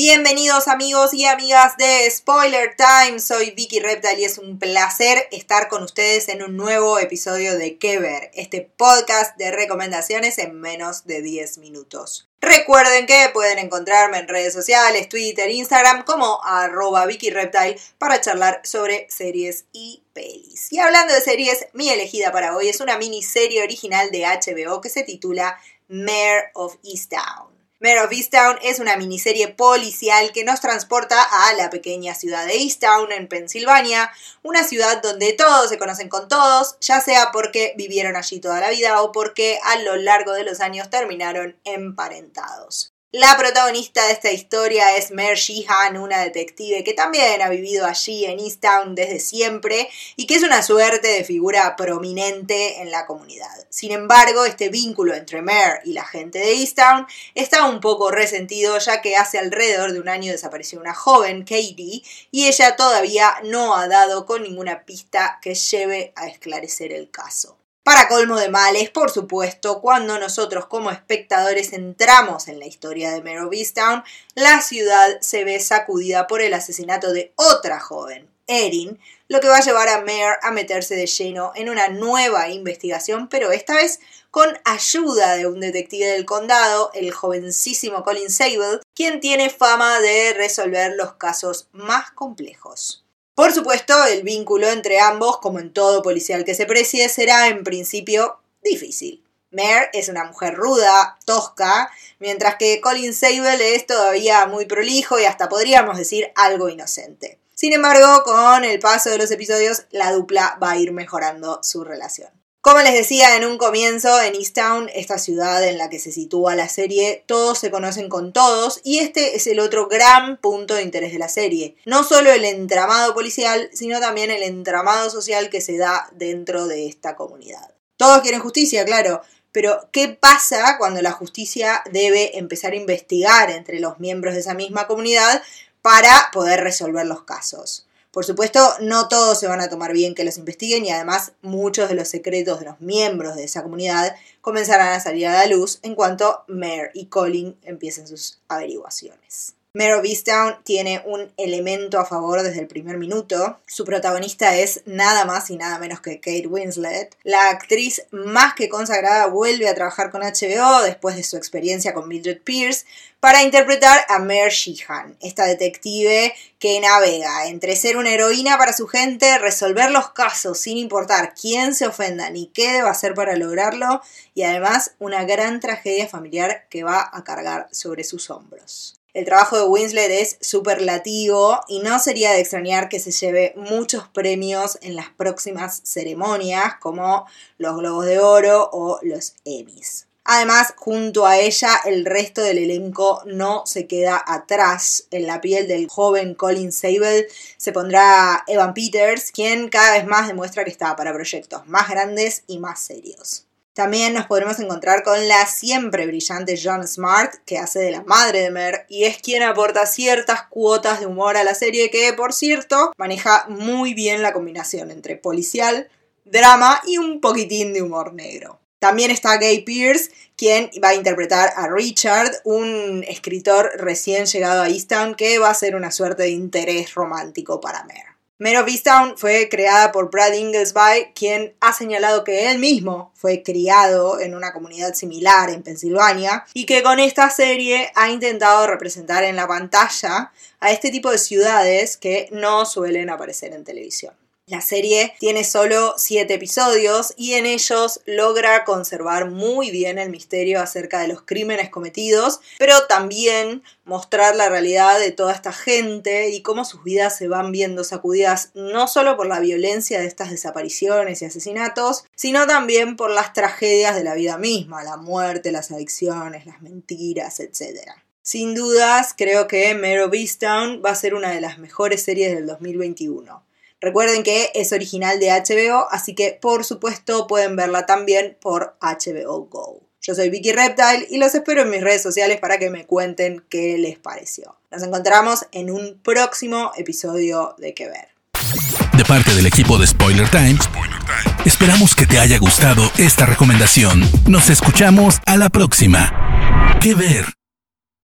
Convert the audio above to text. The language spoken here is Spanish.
Bienvenidos amigos y amigas de Spoiler Time, soy Vicky Reptile y es un placer estar con ustedes en un nuevo episodio de Que Ver, este podcast de recomendaciones en menos de 10 minutos. Recuerden que pueden encontrarme en redes sociales, Twitter, Instagram como arroba Vicky Reptile para charlar sobre series y pelis. Y hablando de series, mi elegida para hoy es una miniserie original de HBO que se titula Mayor of Easttown. Mare of Easttown es una miniserie policial que nos transporta a la pequeña ciudad de Easttown, en Pensilvania, una ciudad donde todos se conocen con todos, ya sea porque vivieron allí toda la vida o porque a lo largo de los años terminaron emparentados. La protagonista de esta historia es Mare Sheehan, una detective que también ha vivido allí en Easttown desde siempre y que es una suerte de figura prominente en la comunidad. Sin embargo, este vínculo entre Mare y la gente de Easttown está un poco resentido ya que hace alrededor de un año desapareció una joven, Katie, y ella todavía no ha dado con ninguna pista que lleve a esclarecer el caso. Para colmo de males, por supuesto, cuando nosotros como espectadores entramos en la historia de Mare Town, la ciudad se ve sacudida por el asesinato de otra joven, Erin, lo que va a llevar a Mare a meterse de lleno en una nueva investigación, pero esta vez con ayuda de un detective del condado, el jovencísimo Colin Sable, quien tiene fama de resolver los casos más complejos. Por supuesto, el vínculo entre ambos, como en todo policial que se precie, será en principio difícil. Mare es una mujer ruda, tosca, mientras que Colin Sable es todavía muy prolijo y hasta podríamos decir algo inocente. Sin embargo, con el paso de los episodios, la dupla va a ir mejorando su relación. Como les decía en un comienzo, en Easttown, esta ciudad en la que se sitúa la serie, todos se conocen con todos y este es el otro gran punto de interés de la serie. No solo el entramado policial, sino también el entramado social que se da dentro de esta comunidad. Todos quieren justicia, claro, pero ¿qué pasa cuando la justicia debe empezar a investigar entre los miembros de esa misma comunidad para poder resolver los casos? Por supuesto, no todos se van a tomar bien que los investiguen y además muchos de los secretos de los miembros de esa comunidad comenzarán a salir a la luz en cuanto Mare y Colin empiecen sus averiguaciones. Mare of Easttown tiene un elemento a favor desde el primer minuto. Su protagonista es nada más y nada menos que Kate Winslet. La actriz más que consagrada vuelve a trabajar con HBO después de su experiencia con Mildred Pierce para interpretar a Mare Sheehan, esta detective que navega entre ser una heroína para su gente, resolver los casos sin importar quién se ofenda ni qué deba hacer para lograrlo y además una gran tragedia familiar que va a cargar sobre sus hombros. El trabajo de Winslet es superlativo y no sería de extrañar que se lleve muchos premios en las próximas ceremonias como los Globos de Oro o los Emmys. Además, junto a ella, el resto del elenco no se queda atrás. En la piel del joven Colin Sable se pondrá Evan Peters, quien cada vez más demuestra que está para proyectos más grandes y más serios. También nos podremos encontrar con la siempre brillante John Smart, que hace de la madre de Mer y es quien aporta ciertas cuotas de humor a la serie que, por cierto, maneja muy bien la combinación entre policial, drama y un poquitín de humor negro. También está Gay Pierce, quien va a interpretar a Richard, un escritor recién llegado a Easton que va a ser una suerte de interés romántico para Mer. Mare of Easttown fue creada por Brad Inglesby, quien ha señalado que él mismo fue criado en una comunidad similar en Pensilvania y que con esta serie ha intentado representar en la pantalla a este tipo de ciudades que no suelen aparecer en televisión. La serie tiene solo 7 episodios y en ellos logra conservar muy bien el misterio acerca de los crímenes cometidos, pero también mostrar la realidad de toda esta gente y cómo sus vidas se van viendo sacudidas no solo por la violencia de estas desapariciones y asesinatos, sino también por las tragedias de la vida misma, la muerte, las adicciones, las mentiras, etc. Sin dudas, creo que Mero Beastown va a ser una de las mejores series del 2021. Recuerden que es original de HBO, así que por supuesto pueden verla también por HBO Go. Yo soy Vicky Reptile y los espero en mis redes sociales para que me cuenten qué les pareció. Nos encontramos en un próximo episodio de Que Ver. De parte del equipo de Spoiler Time, esperamos que te haya gustado esta recomendación. Nos escuchamos a la próxima. ¿Qué ver?